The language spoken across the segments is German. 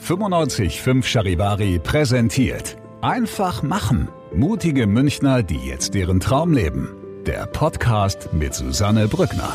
95.5 Charivari präsentiert Einfach machen. Mutige Münchner, die jetzt ihren Traum leben. Der Podcast mit Susanne Brückner.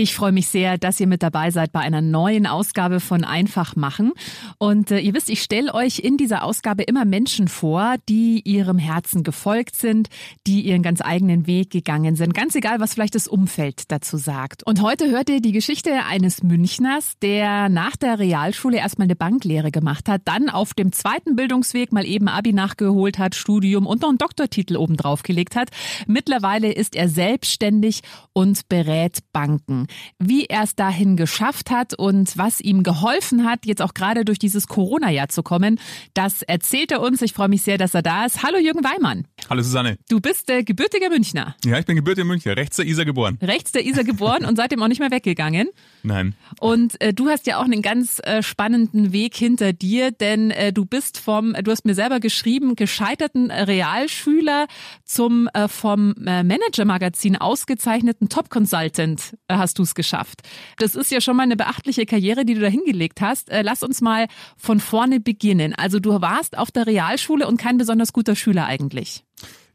Ich freue mich sehr, dass ihr mit dabei seid bei einer neuen Ausgabe von Einfach machen. Und äh, ihr wisst, ich stelle euch in dieser Ausgabe immer Menschen vor, die ihrem Herzen gefolgt sind, die ihren ganz eigenen Weg gegangen sind. Ganz egal, was vielleicht das Umfeld dazu sagt. Und heute hört ihr die Geschichte eines Münchners, der nach der Realschule erstmal eine Banklehre gemacht hat, dann auf dem zweiten Bildungsweg mal eben Abi nachgeholt hat, Studium und noch einen Doktortitel obendrauf gelegt hat. Mittlerweile ist er selbstständig und berät Banken. Wie er es dahin geschafft hat und was ihm geholfen hat, jetzt auch gerade durch dieses Corona-Jahr zu kommen, das erzählt er uns. Ich freue mich sehr, dass er da ist. Hallo Jürgen Weimann. Hallo Susanne. Du bist der gebürtige Münchner. Ja, ich bin gebürtiger Münchner, rechts der Isar geboren. Rechts der Isar geboren und seitdem auch nicht mehr weggegangen. Nein. Und äh, du hast ja auch einen ganz äh, spannenden Weg hinter dir, denn äh, du bist vom, du hast mir selber geschrieben, gescheiterten Realschüler zum äh, vom äh, Manager-Magazin ausgezeichneten Top-Consultant äh, hast du es geschafft. Das ist ja schon mal eine beachtliche Karriere, die du da hingelegt hast. Äh, lass uns mal von vorne beginnen. Also du warst auf der Realschule und kein besonders guter Schüler eigentlich.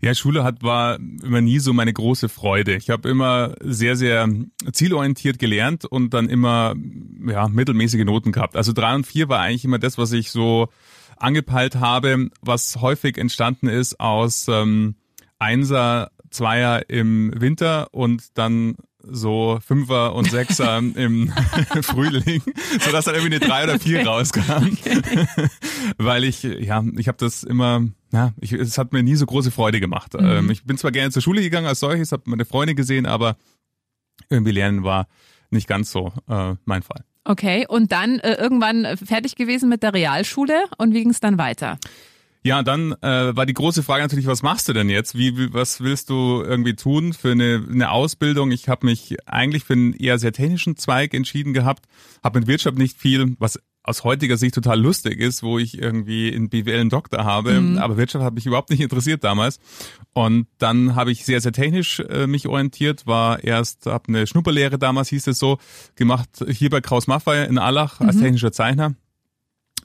Ja, Schule hat war immer nie so meine große Freude. Ich habe immer sehr, sehr zielorientiert gelernt und dann immer ja, mittelmäßige Noten gehabt. Also drei und vier war eigentlich immer das, was ich so angepeilt habe, was häufig entstanden ist aus ähm, Einser, Zweier im Winter und dann so Fünfer und Sechser im Frühling, so dass dann irgendwie eine drei oder vier rauskam, weil ich ja ich habe das immer ja ich, es hat mir nie so große Freude gemacht. Mhm. Ähm, ich bin zwar gerne zur Schule gegangen als solches, habe meine Freunde gesehen, aber irgendwie lernen war nicht ganz so äh, mein Fall. Okay, und dann äh, irgendwann fertig gewesen mit der Realschule und wie ging es dann weiter? Ja, dann äh, war die große Frage natürlich, was machst du denn jetzt? Wie, wie was willst du irgendwie tun für eine, eine Ausbildung? Ich habe mich eigentlich für einen eher sehr technischen Zweig entschieden gehabt, habe mit Wirtschaft nicht viel, was aus heutiger Sicht total lustig ist, wo ich irgendwie in BWL einen Doktor habe, mhm. aber Wirtschaft hat mich überhaupt nicht interessiert damals. Und dann habe ich sehr, sehr technisch äh, mich orientiert, war erst, habe eine Schnupperlehre damals, hieß es so, gemacht hier bei Kraus Maffei in Allach als mhm. technischer Zeichner.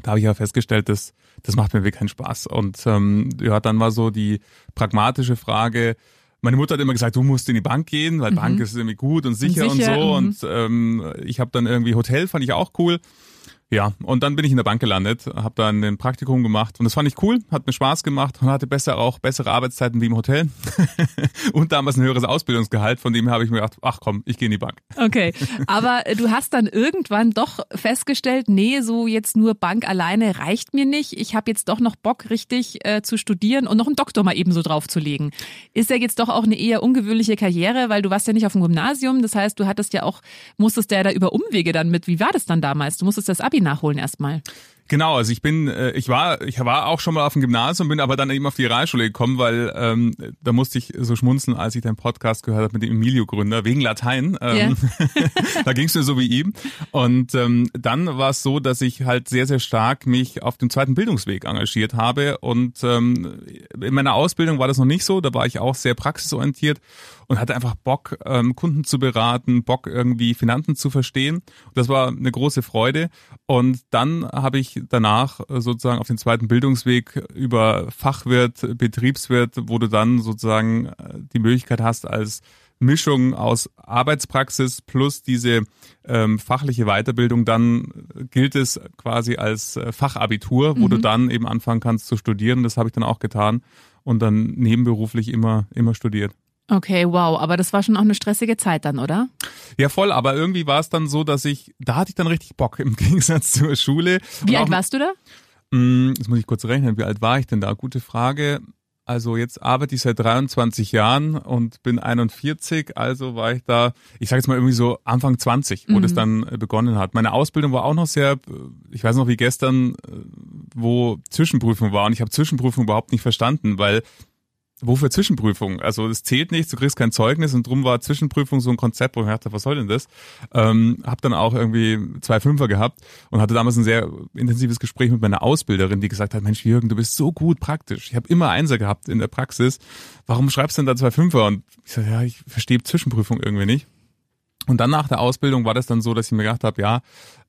Da habe ich ja festgestellt, dass das macht mir wirklich keinen Spaß. Und ähm, ja, dann war so die pragmatische Frage, meine Mutter hat immer gesagt, du musst in die Bank gehen, weil mhm. Bank ist irgendwie gut und sicher und, sicher, und so. Mhm. Und ähm, ich habe dann irgendwie Hotel, fand ich auch cool. Ja, und dann bin ich in der Bank gelandet, habe dann ein Praktikum gemacht und das fand ich cool, hat mir Spaß gemacht und hatte besser auch bessere Arbeitszeiten wie im Hotel und damals ein höheres Ausbildungsgehalt, von dem habe ich mir gedacht, ach komm, ich gehe in die Bank. Okay, aber du hast dann irgendwann doch festgestellt, nee, so jetzt nur Bank alleine reicht mir nicht. Ich habe jetzt doch noch Bock, richtig äh, zu studieren und noch einen Doktor mal eben so draufzulegen. Ist ja jetzt doch auch eine eher ungewöhnliche Karriere, weil du warst ja nicht auf dem Gymnasium, das heißt, du hattest ja auch, musstest ja da über Umwege dann mit. Wie war das dann damals? Du musstest das Abi Abi nachholen erstmal. Genau, also ich bin, äh, ich war, ich war auch schon mal auf dem Gymnasium, bin aber dann eben auf die Realschule gekommen, weil ähm, da musste ich so schmunzeln, als ich deinen Podcast gehört habe mit dem Emilio-Gründer, wegen Latein. Ähm, yeah. da ging es mir so wie ihm. Und ähm, dann war es so, dass ich halt sehr, sehr stark mich auf dem zweiten Bildungsweg engagiert habe. Und ähm, in meiner Ausbildung war das noch nicht so, da war ich auch sehr praxisorientiert und hatte einfach Bock, ähm, Kunden zu beraten, Bock irgendwie Finanzen zu verstehen. Und das war eine große Freude. Und dann habe ich ich danach sozusagen auf den zweiten Bildungsweg über Fachwirt, Betriebswirt, wo du dann sozusagen die Möglichkeit hast, als Mischung aus Arbeitspraxis plus diese ähm, fachliche Weiterbildung, dann gilt es quasi als äh, Fachabitur, wo mhm. du dann eben anfangen kannst zu studieren. Das habe ich dann auch getan und dann nebenberuflich immer, immer studiert. Okay, wow, aber das war schon auch eine stressige Zeit dann, oder? Ja, voll, aber irgendwie war es dann so, dass ich, da hatte ich dann richtig Bock im Gegensatz zur Schule. Wie alt warst du da? Mh, mm, jetzt muss ich kurz rechnen, wie alt war ich denn da? Gute Frage. Also jetzt arbeite ich seit 23 Jahren und bin 41, also war ich da, ich sage jetzt mal irgendwie so Anfang 20, wo mhm. das dann äh, begonnen hat. Meine Ausbildung war auch noch sehr, äh, ich weiß noch wie gestern, äh, wo Zwischenprüfung war und ich habe Zwischenprüfung überhaupt nicht verstanden, weil wofür Zwischenprüfung? Also es zählt nichts, du kriegst kein Zeugnis und drum war Zwischenprüfung so ein Konzept, wo ich dachte, was soll denn das? Ähm, hab dann auch irgendwie zwei Fünfer gehabt und hatte damals ein sehr intensives Gespräch mit meiner Ausbilderin, die gesagt hat, Mensch Jürgen, du bist so gut praktisch. Ich habe immer Einser gehabt in der Praxis. Warum schreibst du denn da zwei Fünfer? Und ich sage, ja, ich verstehe Zwischenprüfung irgendwie nicht. Und dann nach der Ausbildung war das dann so, dass ich mir gedacht habe, ja,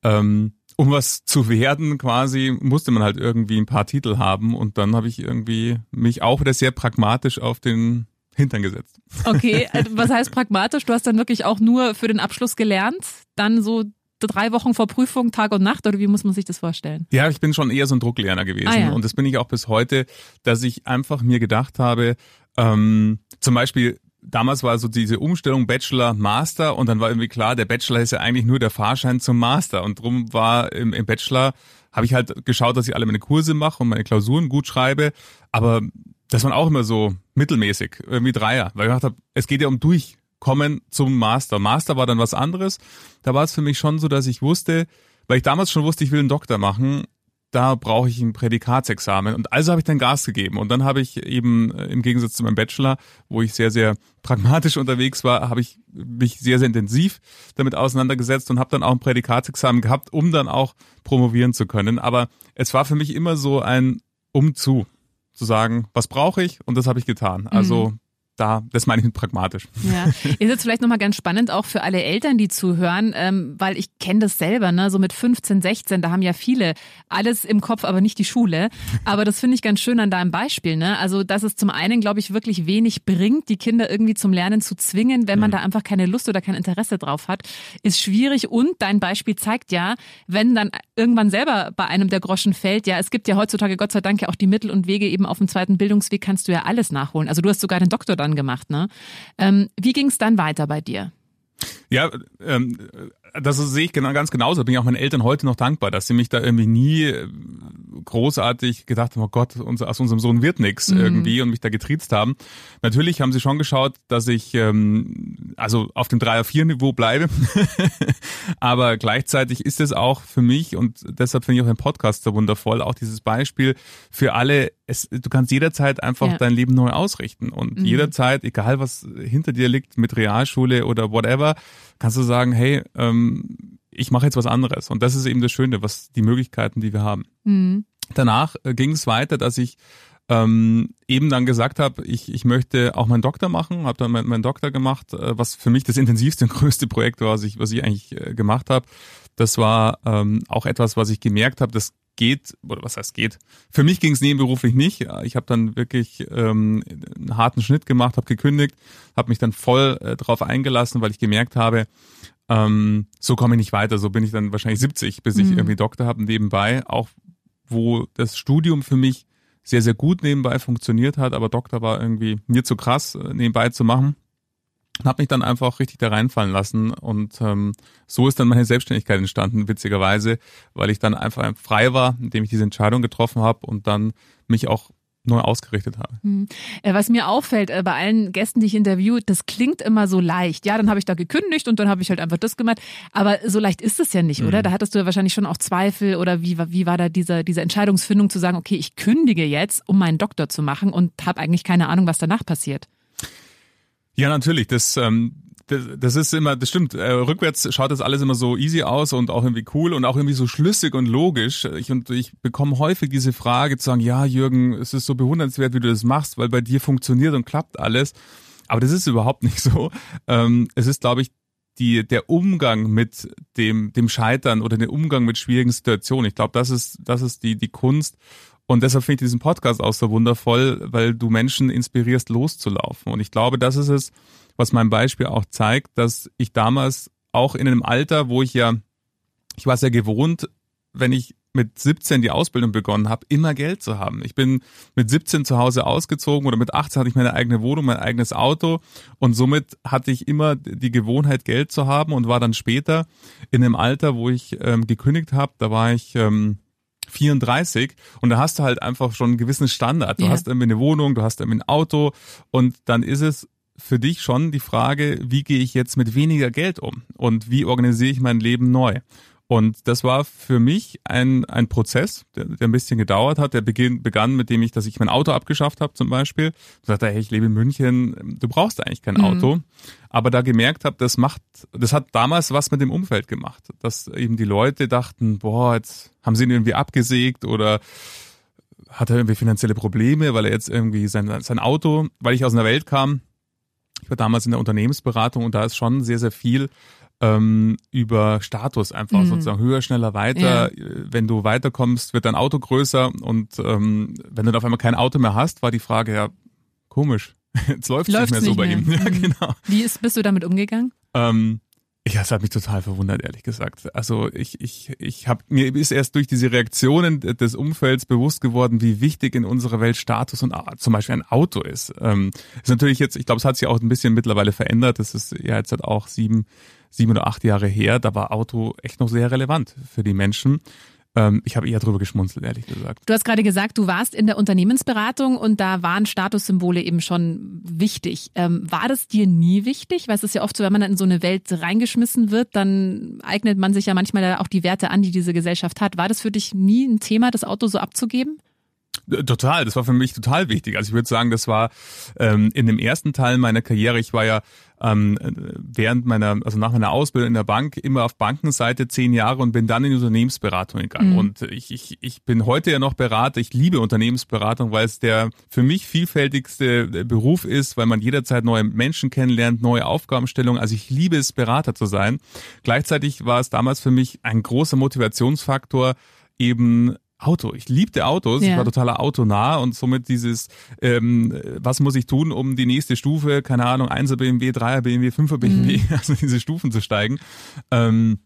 ähm, um was zu werden quasi, musste man halt irgendwie ein paar Titel haben und dann habe ich irgendwie mich auch wieder sehr pragmatisch auf den Hintern gesetzt. Okay, äh, was heißt pragmatisch? Du hast dann wirklich auch nur für den Abschluss gelernt, dann so drei Wochen vor Prüfung, Tag und Nacht oder wie muss man sich das vorstellen? Ja, ich bin schon eher so ein Drucklerner gewesen ah, ja. und das bin ich auch bis heute, dass ich einfach mir gedacht habe, ähm, zum Beispiel damals war so diese Umstellung Bachelor, Master und dann war irgendwie klar, der Bachelor ist ja eigentlich nur der Fahrschein zum Master und drum war im, im Bachelor habe ich halt geschaut, dass ich alle meine Kurse mache und meine Klausuren gut schreibe, aber das waren auch immer so mittelmäßig, irgendwie Dreier, weil ich gedacht habe, es geht ja um Durchkommen zum Master. Master war dann was anderes. Da war es für mich schon so, dass ich wusste, weil ich damals schon wusste, ich will einen Doktor machen, da brauche ich ein Prädikatsexamen. Und also habe ich dann Gas gegeben. Und dann habe ich eben äh, im Gegensatz zu meinem Bachelor, wo ich sehr, sehr pragmatisch unterwegs war, habe ich mich sehr, sehr intensiv damit auseinandergesetzt und habe dann auch ein Prädikatsexamen gehabt, um dann auch promovieren zu können. Aber es war für mich immer so ein Umzu, zu sagen, was brauche ich? Und das habe ich getan. Also mhm da, das meine ich mit pragmatisch. Ja, ist jetzt vielleicht nochmal ganz spannend auch für alle Eltern, die zuhören, ähm, weil ich kenne das selber, ne, so mit 15, 16, da haben ja viele alles im Kopf, aber nicht die Schule. Aber das finde ich ganz schön an deinem Beispiel, ne? Also, dass es zum einen, glaube ich, wirklich wenig bringt, die Kinder irgendwie zum Lernen zu zwingen, wenn man mhm. da einfach keine Lust oder kein Interesse drauf hat, ist schwierig. Und dein Beispiel zeigt ja, wenn dann irgendwann selber bei einem der Groschen fällt, ja, es gibt ja heutzutage Gott sei Dank ja auch die Mittel und Wege eben auf dem zweiten Bildungsweg kannst du ja alles nachholen. Also du hast sogar den Doktor dann gemacht, ne? Ähm, wie ging es dann weiter bei dir? Ja, ähm, das sehe ich genau, ganz genauso. Bin ich auch meinen Eltern heute noch dankbar, dass sie mich da irgendwie nie äh, großartig gedacht haben, oh Gott, unser, aus unserem Sohn wird nichts mhm. irgendwie und mich da getriezt haben. Natürlich haben sie schon geschaut, dass ich ähm, also auf dem 3er-4-Niveau bleibe. Aber gleichzeitig ist es auch für mich und deshalb finde ich auch den Podcast so wundervoll, auch dieses Beispiel für alle, es, du kannst jederzeit einfach ja. dein Leben neu ausrichten und mhm. jederzeit, egal was hinter dir liegt mit Realschule oder whatever, kannst du sagen, hey, ähm, ich mache jetzt was anderes. Und das ist eben das Schöne, was die Möglichkeiten, die wir haben. Mhm. Danach äh, ging es weiter, dass ich ähm, eben dann gesagt habe, ich, ich möchte auch meinen Doktor machen, habe dann meinen mein Doktor gemacht, äh, was für mich das intensivste und größte Projekt war, was ich, was ich eigentlich äh, gemacht habe. Das war ähm, auch etwas, was ich gemerkt habe, das geht, oder was heißt geht. Für mich ging es nebenberuflich nicht. Ich habe dann wirklich ähm, einen harten Schnitt gemacht, habe gekündigt, habe mich dann voll äh, drauf eingelassen, weil ich gemerkt habe, ähm, so komme ich nicht weiter. So bin ich dann wahrscheinlich 70, bis ich mhm. irgendwie Doktor habe nebenbei, auch wo das Studium für mich sehr, sehr gut nebenbei funktioniert hat, aber Doktor war irgendwie mir zu krass äh, nebenbei zu machen und habe mich dann einfach richtig da reinfallen lassen und ähm, so ist dann meine Selbstständigkeit entstanden, witzigerweise, weil ich dann einfach frei war, indem ich diese Entscheidung getroffen habe und dann mich auch neu ausgerichtet habe. Hm. Äh, was mir auffällt äh, bei allen Gästen, die ich interview, das klingt immer so leicht. Ja, dann habe ich da gekündigt und dann habe ich halt einfach das gemacht. Aber so leicht ist es ja nicht, oder? Mhm. Da hattest du ja wahrscheinlich schon auch Zweifel oder wie, wie war da diese, diese Entscheidungsfindung zu sagen, okay, ich kündige jetzt, um meinen Doktor zu machen und habe eigentlich keine Ahnung, was danach passiert? Ja, natürlich. Das, ähm, das, das ist immer, das stimmt. Äh, rückwärts schaut das alles immer so easy aus und auch irgendwie cool und auch irgendwie so schlüssig und logisch. Ich, und ich bekomme häufig diese Frage zu sagen, ja, Jürgen, es ist so bewundernswert, wie du das machst, weil bei dir funktioniert und klappt alles. Aber das ist überhaupt nicht so. Ähm, es ist, glaube ich, die, der Umgang mit dem, dem Scheitern oder der Umgang mit schwierigen Situationen. Ich glaube, das ist, das ist die, die Kunst. Und deshalb finde ich diesen Podcast auch so wundervoll, weil du Menschen inspirierst, loszulaufen. Und ich glaube, das ist es, was mein Beispiel auch zeigt, dass ich damals auch in einem Alter, wo ich ja, ich war sehr gewohnt, wenn ich mit 17 die Ausbildung begonnen habe, immer Geld zu haben. Ich bin mit 17 zu Hause ausgezogen oder mit 18 hatte ich meine eigene Wohnung, mein eigenes Auto und somit hatte ich immer die Gewohnheit, Geld zu haben und war dann später in einem Alter, wo ich ähm, gekündigt habe, da war ich ähm, 34 und da hast du halt einfach schon einen gewissen Standard. Du yeah. hast irgendwie eine Wohnung, du hast irgendwie ein Auto und dann ist es für dich schon die Frage, wie gehe ich jetzt mit weniger Geld um und wie organisiere ich mein Leben neu? Und das war für mich ein, ein Prozess, der, der ein bisschen gedauert hat. Der beginn, begann mit dem ich, dass ich mein Auto abgeschafft habe zum Beispiel. Ich sagte, hey, ich lebe in München, du brauchst eigentlich kein mhm. Auto. Aber da gemerkt habe, das macht, das hat damals was mit dem Umfeld gemacht. Dass eben die Leute dachten, boah, jetzt haben sie ihn irgendwie abgesägt oder hat er irgendwie finanzielle Probleme, weil er jetzt irgendwie sein, sein Auto, weil ich aus einer Welt kam, ich war damals in der Unternehmensberatung und da ist schon sehr, sehr viel ähm, über Status einfach mhm. sozusagen höher, schneller, weiter. Ja. Wenn du weiterkommst, wird dein Auto größer und ähm, wenn du dann auf einmal kein Auto mehr hast, war die Frage ja komisch. Jetzt läuft es nicht mehr so bei ihm. Ja, mhm. genau. Wie ist, bist du damit umgegangen? Ähm, ja, es hat mich total verwundert, ehrlich gesagt. Also ich, ich, ich habe mir ist erst durch diese Reaktionen des Umfelds bewusst geworden, wie wichtig in unserer Welt Status und zum Beispiel ein Auto ist. Ähm, ist natürlich jetzt, ich glaube, es hat sich auch ein bisschen mittlerweile verändert. Das ist ja jetzt halt auch sieben, sieben oder acht Jahre her. Da war Auto echt noch sehr relevant für die Menschen. Ähm, ich habe eher drüber geschmunzelt, ehrlich gesagt. Du hast gerade gesagt, du warst in der Unternehmensberatung und da waren Statussymbole eben schon wichtig. Ähm, war das dir nie wichtig? Weil es ist ja oft so, wenn man in so eine Welt reingeschmissen wird, dann eignet man sich ja manchmal auch die Werte an, die diese Gesellschaft hat. War das für dich nie ein Thema, das Auto so abzugeben? Total, das war für mich total wichtig. Also ich würde sagen, das war ähm, in dem ersten Teil meiner Karriere, ich war ja ähm, während meiner, also nach meiner Ausbildung in der Bank immer auf Bankenseite zehn Jahre und bin dann in die Unternehmensberatung gegangen. Mhm. Und ich, ich, ich bin heute ja noch Berater. Ich liebe Unternehmensberatung, weil es der für mich vielfältigste Beruf ist, weil man jederzeit neue Menschen kennenlernt, neue Aufgabenstellungen. Also ich liebe es, Berater zu sein. Gleichzeitig war es damals für mich ein großer Motivationsfaktor, eben Auto. Ich liebte Autos, ja. ich war totaler autonah und somit dieses, ähm, was muss ich tun, um die nächste Stufe, keine Ahnung, 1er BMW, 3er BMW, 5er BMW, mhm. also diese Stufen zu steigen. Ähm,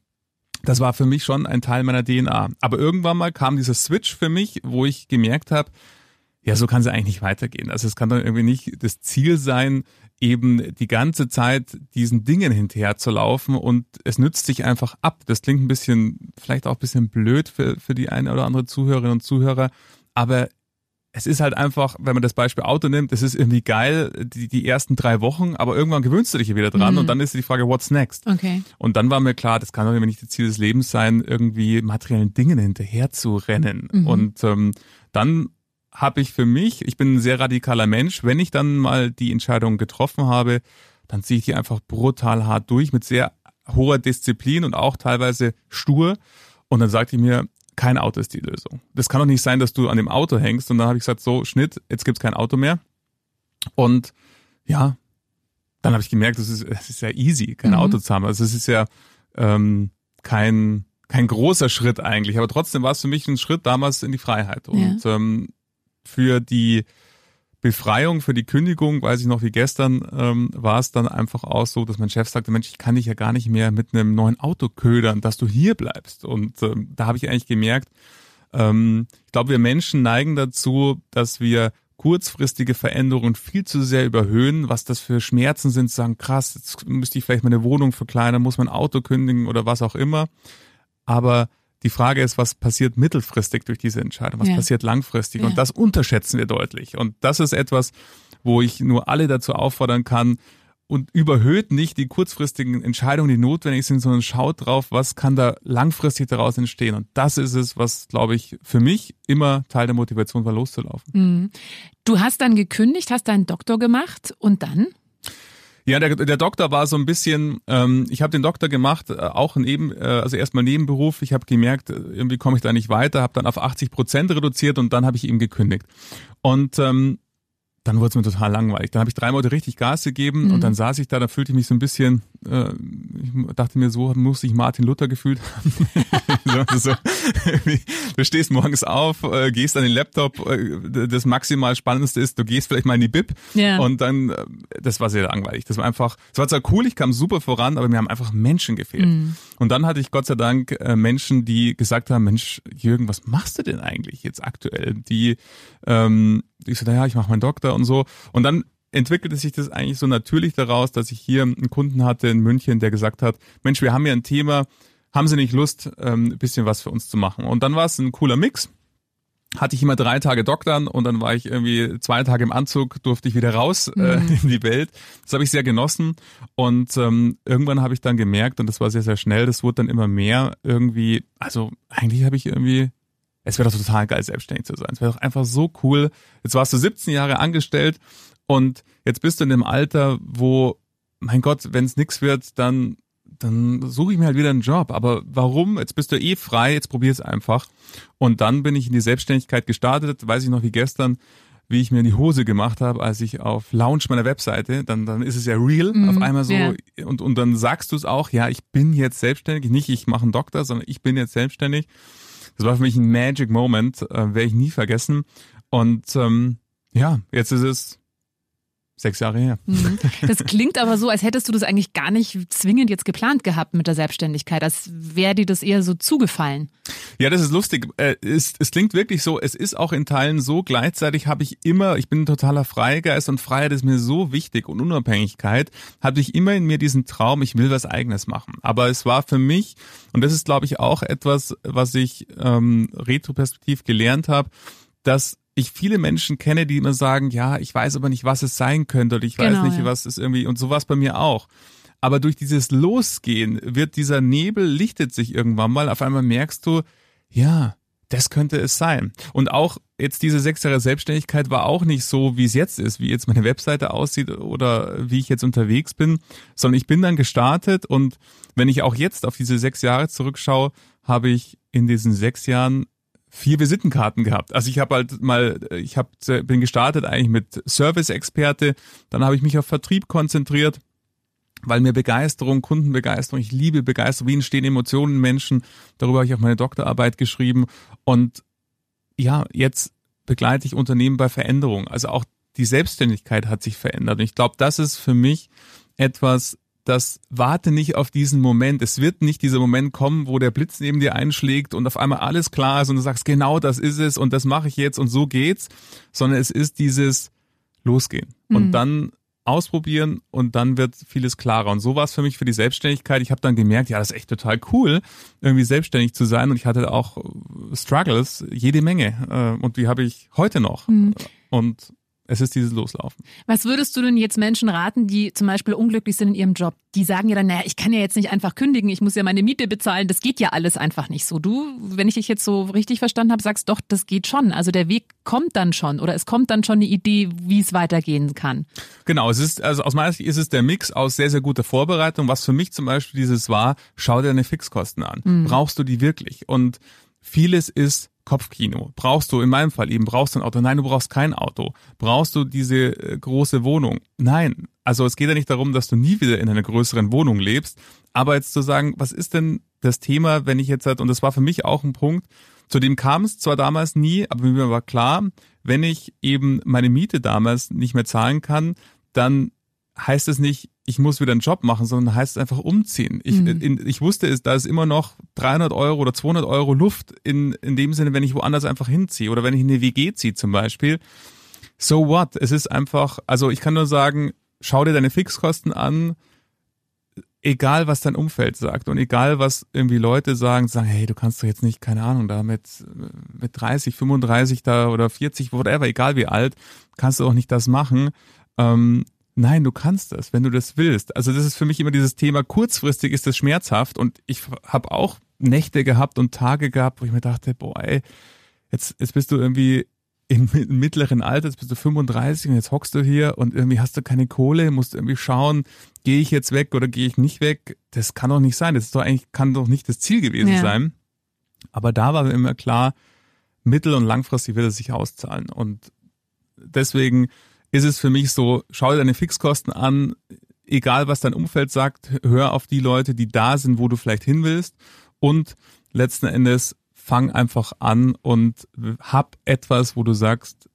das war für mich schon ein Teil meiner DNA. Aber irgendwann mal kam dieser Switch für mich, wo ich gemerkt habe, ja, so kann es eigentlich nicht weitergehen. Also es kann doch irgendwie nicht das Ziel sein, eben die ganze Zeit diesen Dingen hinterher zu laufen und es nützt sich einfach ab. Das klingt ein bisschen, vielleicht auch ein bisschen blöd für, für die eine oder andere Zuhörerin und Zuhörer, aber es ist halt einfach, wenn man das Beispiel Auto nimmt, es ist irgendwie geil, die, die ersten drei Wochen, aber irgendwann gewöhnst du dich wieder dran mhm. und dann ist die Frage, what's next? Okay. Und dann war mir klar, das kann doch nicht das Ziel des Lebens sein, irgendwie materiellen Dingen hinterher zu rennen. Mhm. Und ähm, dann habe ich für mich, ich bin ein sehr radikaler Mensch, wenn ich dann mal die Entscheidung getroffen habe, dann ziehe ich die einfach brutal hart durch mit sehr hoher Disziplin und auch teilweise stur. Und dann sagte ich mir, kein Auto ist die Lösung. Das kann doch nicht sein, dass du an dem Auto hängst. Und dann habe ich gesagt, so, Schnitt, jetzt gibt's kein Auto mehr. Und ja, dann habe ich gemerkt, das ist, das ist ja easy, kein mhm. Auto zu haben. Also es ist ja ähm, kein, kein großer Schritt eigentlich, aber trotzdem war es für mich ein Schritt damals in die Freiheit. Und ja. ähm, für die Befreiung, für die Kündigung, weiß ich noch wie gestern, ähm, war es dann einfach auch so, dass mein Chef sagte, Mensch, ich kann dich ja gar nicht mehr mit einem neuen Auto ködern, dass du hier bleibst. Und ähm, da habe ich eigentlich gemerkt, ähm, ich glaube, wir Menschen neigen dazu, dass wir kurzfristige Veränderungen viel zu sehr überhöhen, was das für Schmerzen sind, zu sagen, krass, jetzt müsste ich vielleicht meine Wohnung verkleinern, muss mein Auto kündigen oder was auch immer. Aber die Frage ist, was passiert mittelfristig durch diese Entscheidung? Was ja. passiert langfristig? Ja. Und das unterschätzen wir deutlich. Und das ist etwas, wo ich nur alle dazu auffordern kann, und überhöht nicht die kurzfristigen Entscheidungen, die notwendig sind, sondern schaut drauf, was kann da langfristig daraus entstehen. Und das ist es, was, glaube ich, für mich immer Teil der Motivation war, loszulaufen. Mhm. Du hast dann gekündigt, hast deinen Doktor gemacht und dann? Ja, der, der Doktor war so ein bisschen, ähm, ich habe den Doktor gemacht, äh, auch neben, äh, also erstmal Nebenberuf. Ich habe gemerkt, äh, irgendwie komme ich da nicht weiter, habe dann auf 80 Prozent reduziert und dann habe ich ihm gekündigt. Und ähm, dann wurde es mir total langweilig. Dann habe ich drei Monate richtig Gas gegeben mhm. und dann saß ich da, da fühlte ich mich so ein bisschen äh, ich dachte mir, so muss sich Martin Luther gefühlt haben. so, du stehst morgens auf, äh, gehst an den Laptop, äh, das maximal Spannendste ist, du gehst vielleicht mal in die Bib ja. und dann, äh, das war sehr langweilig. Das war einfach, es war zwar cool, ich kam super voran, aber mir haben einfach Menschen gefehlt. Mhm. Und dann hatte ich Gott sei Dank äh, Menschen, die gesagt haben, Mensch, Jürgen, was machst du denn eigentlich jetzt aktuell? Die, ähm, ich so, naja, ich mache meinen Doktor und so. Und dann entwickelte sich das eigentlich so natürlich daraus, dass ich hier einen Kunden hatte in München, der gesagt hat, Mensch, wir haben hier ein Thema, haben Sie nicht Lust, ähm, ein bisschen was für uns zu machen? Und dann war es ein cooler Mix. Hatte ich immer drei Tage Doktern und dann war ich irgendwie zwei Tage im Anzug, durfte ich wieder raus äh, mhm. in die Welt. Das habe ich sehr genossen und ähm, irgendwann habe ich dann gemerkt und das war sehr, sehr schnell, das wurde dann immer mehr irgendwie, also eigentlich habe ich irgendwie es wäre doch total geil, selbstständig zu sein. Es wäre doch einfach so cool. Jetzt warst du 17 Jahre angestellt und jetzt bist du in dem Alter, wo, mein Gott, wenn es nichts wird, dann, dann suche ich mir halt wieder einen Job. Aber warum? Jetzt bist du eh frei, jetzt probier es einfach. Und dann bin ich in die Selbstständigkeit gestartet, weiß ich noch wie gestern, wie ich mir in die Hose gemacht habe, als ich auf Launch meiner Webseite, dann, dann ist es ja real, mm, auf einmal so, yeah. und, und dann sagst du es auch, ja, ich bin jetzt selbstständig, nicht ich mache einen Doktor, sondern ich bin jetzt selbstständig. Das war für mich ein Magic Moment, äh, werde ich nie vergessen. Und ähm, ja, jetzt ist es Sechs Jahre her. Mhm. Das klingt aber so, als hättest du das eigentlich gar nicht zwingend jetzt geplant gehabt mit der Selbstständigkeit, als wäre dir das eher so zugefallen. Ja, das ist lustig. Äh, es, es klingt wirklich so, es ist auch in Teilen so. Gleichzeitig habe ich immer, ich bin ein totaler Freigeist und Freiheit ist mir so wichtig und Unabhängigkeit, hatte ich immer in mir diesen Traum, ich will was eigenes machen. Aber es war für mich, und das ist glaube ich auch etwas, was ich ähm, retroperspektiv gelernt habe, dass ich viele Menschen kenne, die immer sagen, ja, ich weiß aber nicht, was es sein könnte oder ich weiß genau, nicht, ja. was es irgendwie und sowas bei mir auch. Aber durch dieses Losgehen wird dieser Nebel lichtet sich irgendwann mal. Auf einmal merkst du, ja, das könnte es sein. Und auch jetzt diese sechs Jahre Selbstständigkeit war auch nicht so, wie es jetzt ist, wie jetzt meine Webseite aussieht oder wie ich jetzt unterwegs bin, sondern ich bin dann gestartet und wenn ich auch jetzt auf diese sechs Jahre zurückschaue, habe ich in diesen sechs Jahren vier Visitenkarten gehabt. Also ich habe halt mal, ich hab, bin gestartet eigentlich mit Service-Experte, dann habe ich mich auf Vertrieb konzentriert, weil mir Begeisterung, Kundenbegeisterung, ich liebe Begeisterung, wie entstehen Emotionen Menschen, darüber habe ich auch meine Doktorarbeit geschrieben und ja, jetzt begleite ich Unternehmen bei Veränderung. Also auch die Selbstständigkeit hat sich verändert und ich glaube, das ist für mich etwas, das warte nicht auf diesen Moment. Es wird nicht dieser Moment kommen, wo der Blitz neben dir einschlägt und auf einmal alles klar ist und du sagst, genau das ist es und das mache ich jetzt und so geht's, sondern es ist dieses Losgehen mhm. und dann ausprobieren und dann wird vieles klarer. Und so war es für mich für die Selbstständigkeit. Ich habe dann gemerkt, ja, das ist echt total cool, irgendwie selbstständig zu sein. Und ich hatte auch Struggles, jede Menge. Äh, und die habe ich heute noch. Mhm. Und es ist dieses Loslaufen. Was würdest du denn jetzt Menschen raten, die zum Beispiel unglücklich sind in ihrem Job? Die sagen ja dann, naja, ich kann ja jetzt nicht einfach kündigen, ich muss ja meine Miete bezahlen, das geht ja alles einfach nicht so. Du, wenn ich dich jetzt so richtig verstanden habe, sagst doch, das geht schon. Also der Weg kommt dann schon oder es kommt dann schon eine Idee, wie es weitergehen kann. Genau, es ist, also aus meiner Sicht ist es der Mix aus sehr, sehr guter Vorbereitung. Was für mich zum Beispiel dieses war, schau dir deine Fixkosten an. Mhm. Brauchst du die wirklich? Und vieles ist Kopfkino. Brauchst du, in meinem Fall eben, brauchst du ein Auto? Nein, du brauchst kein Auto. Brauchst du diese äh, große Wohnung? Nein. Also es geht ja nicht darum, dass du nie wieder in einer größeren Wohnung lebst. Aber jetzt zu sagen, was ist denn das Thema, wenn ich jetzt halt, und das war für mich auch ein Punkt, zu dem kam es zwar damals nie, aber mir war klar, wenn ich eben meine Miete damals nicht mehr zahlen kann, dann heißt es nicht, ich muss wieder einen Job machen, sondern heißt es einfach umziehen. Ich, mhm. in, ich wusste es, da ist immer noch 300 Euro oder 200 Euro Luft in, in dem Sinne, wenn ich woanders einfach hinziehe oder wenn ich in eine WG ziehe zum Beispiel. So what? Es ist einfach, also ich kann nur sagen, schau dir deine Fixkosten an, egal was dein Umfeld sagt und egal was irgendwie Leute sagen, sagen, hey, du kannst doch jetzt nicht, keine Ahnung, da mit, mit 30, 35 da oder 40, whatever, egal wie alt, kannst du auch nicht das machen. Ähm, Nein, du kannst das, wenn du das willst. Also das ist für mich immer dieses Thema, kurzfristig ist das schmerzhaft und ich habe auch Nächte gehabt und Tage gehabt, wo ich mir dachte, boah, ey, jetzt, jetzt bist du irgendwie im mittleren Alter, jetzt bist du 35 und jetzt hockst du hier und irgendwie hast du keine Kohle, musst irgendwie schauen, gehe ich jetzt weg oder gehe ich nicht weg? Das kann doch nicht sein. Das ist doch eigentlich, kann doch nicht das Ziel gewesen ja. sein. Aber da war mir immer klar, mittel- und langfristig wird es sich auszahlen. Und deswegen ist es für mich so, schau dir deine Fixkosten an, egal was dein Umfeld sagt, hör auf die Leute, die da sind, wo du vielleicht hin willst und letzten Endes fang einfach an und hab etwas, wo du sagst,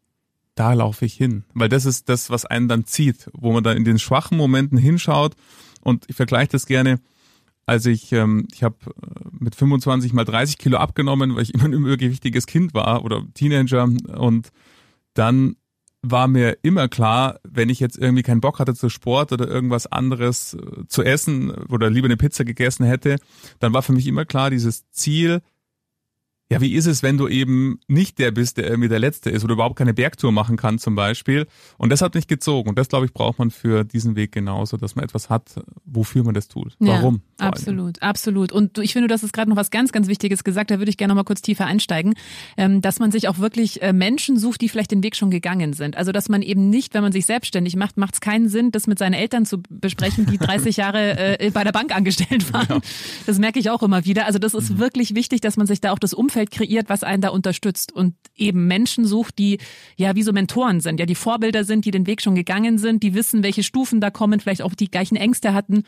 da laufe ich hin. Weil das ist das, was einen dann zieht, wo man dann in den schwachen Momenten hinschaut. Und ich vergleiche das gerne, als ich, ähm, ich habe äh, mit 25 mal 30 Kilo abgenommen, weil ich immer ein übergewichtiges Kind war oder Teenager. Und dann war mir immer klar, wenn ich jetzt irgendwie keinen Bock hatte zu Sport oder irgendwas anderes äh, zu essen oder lieber eine Pizza gegessen hätte, dann war für mich immer klar, dieses Ziel, ja, wie ist es, wenn du eben nicht der bist, der irgendwie der Letzte ist oder überhaupt keine Bergtour machen kann zum Beispiel? Und das hat mich gezogen. Und das, glaube ich, braucht man für diesen Weg genauso, dass man etwas hat, wofür man das tut. Warum? Ja, absolut, absolut. Und ich finde, du hast es gerade noch was ganz, ganz Wichtiges gesagt. Da würde ich gerne noch mal kurz tiefer einsteigen, ähm, dass man sich auch wirklich äh, Menschen sucht, die vielleicht den Weg schon gegangen sind. Also, dass man eben nicht, wenn man sich selbstständig macht, macht es keinen Sinn, das mit seinen Eltern zu besprechen, die 30 Jahre äh, bei der Bank angestellt waren. Ja. Das merke ich auch immer wieder. Also, das ist mhm. wirklich wichtig, dass man sich da auch das Umfeld Umfeld kreiert, was einen da unterstützt und eben Menschen sucht, die ja wie so Mentoren sind, ja die Vorbilder sind, die den Weg schon gegangen sind, die wissen, welche Stufen da kommen, vielleicht auch die gleichen Ängste hatten.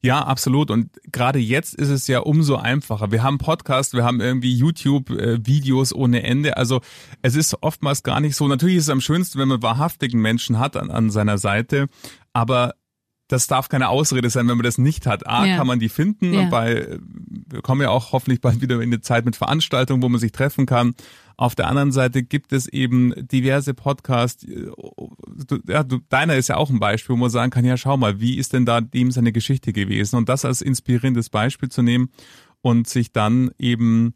Ja, absolut. Und gerade jetzt ist es ja umso einfacher. Wir haben Podcast, wir haben irgendwie YouTube-Videos ohne Ende. Also es ist oftmals gar nicht so. Natürlich ist es am schönsten, wenn man wahrhaftigen Menschen hat an, an seiner Seite. Aber das darf keine Ausrede sein, wenn man das nicht hat. A, ja. kann man die finden. Ja. Bei, wir kommen ja auch hoffentlich bald wieder in eine Zeit mit Veranstaltungen, wo man sich treffen kann. Auf der anderen Seite gibt es eben diverse Podcasts. Du, ja, du, deiner ist ja auch ein Beispiel, wo man sagen kann, ja, schau mal, wie ist denn da dem seine Geschichte gewesen? Und das als inspirierendes Beispiel zu nehmen und sich dann eben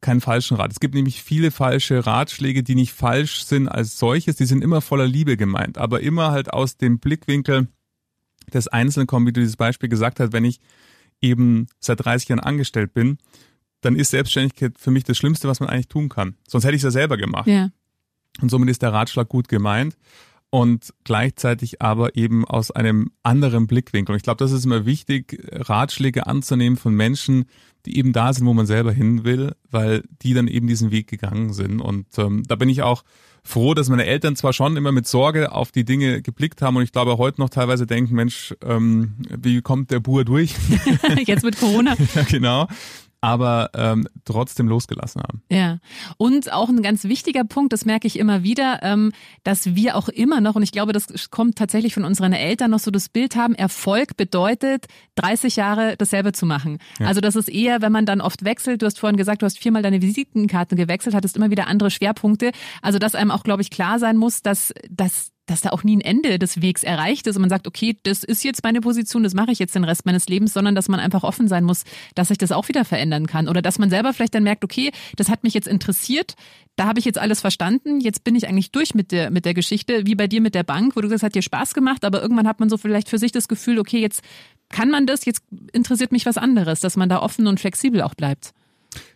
keinen falschen Rat. Es gibt nämlich viele falsche Ratschläge, die nicht falsch sind als solches, die sind immer voller Liebe gemeint, aber immer halt aus dem Blickwinkel, des Einzelnen kommen, wie du dieses Beispiel gesagt hast, wenn ich eben seit 30 Jahren angestellt bin, dann ist Selbstständigkeit für mich das Schlimmste, was man eigentlich tun kann. Sonst hätte ich es ja selber gemacht. Ja. Und somit ist der Ratschlag gut gemeint und gleichzeitig aber eben aus einem anderen Blickwinkel. Und ich glaube, das ist immer wichtig, Ratschläge anzunehmen von Menschen, die eben da sind, wo man selber hin will, weil die dann eben diesen Weg gegangen sind. Und ähm, da bin ich auch froh, dass meine Eltern zwar schon immer mit Sorge auf die Dinge geblickt haben und ich glaube heute noch teilweise denken, Mensch, ähm, wie kommt der Bur durch? Jetzt mit Corona. ja, genau aber ähm, trotzdem losgelassen haben. Ja, und auch ein ganz wichtiger Punkt, das merke ich immer wieder, ähm, dass wir auch immer noch, und ich glaube, das kommt tatsächlich von unseren Eltern noch so das Bild haben, Erfolg bedeutet, 30 Jahre dasselbe zu machen. Ja. Also das ist eher, wenn man dann oft wechselt, du hast vorhin gesagt, du hast viermal deine Visitenkarte gewechselt, hattest immer wieder andere Schwerpunkte. Also dass einem auch, glaube ich, klar sein muss, dass, dass dass da auch nie ein Ende des Wegs erreicht ist und man sagt, okay, das ist jetzt meine Position, das mache ich jetzt den Rest meines Lebens, sondern dass man einfach offen sein muss, dass sich das auch wieder verändern kann oder dass man selber vielleicht dann merkt, okay, das hat mich jetzt interessiert, da habe ich jetzt alles verstanden, jetzt bin ich eigentlich durch mit der mit der Geschichte, wie bei dir mit der Bank, wo du gesagt hast, hat dir Spaß gemacht, aber irgendwann hat man so vielleicht für sich das Gefühl, okay, jetzt kann man das, jetzt interessiert mich was anderes, dass man da offen und flexibel auch bleibt.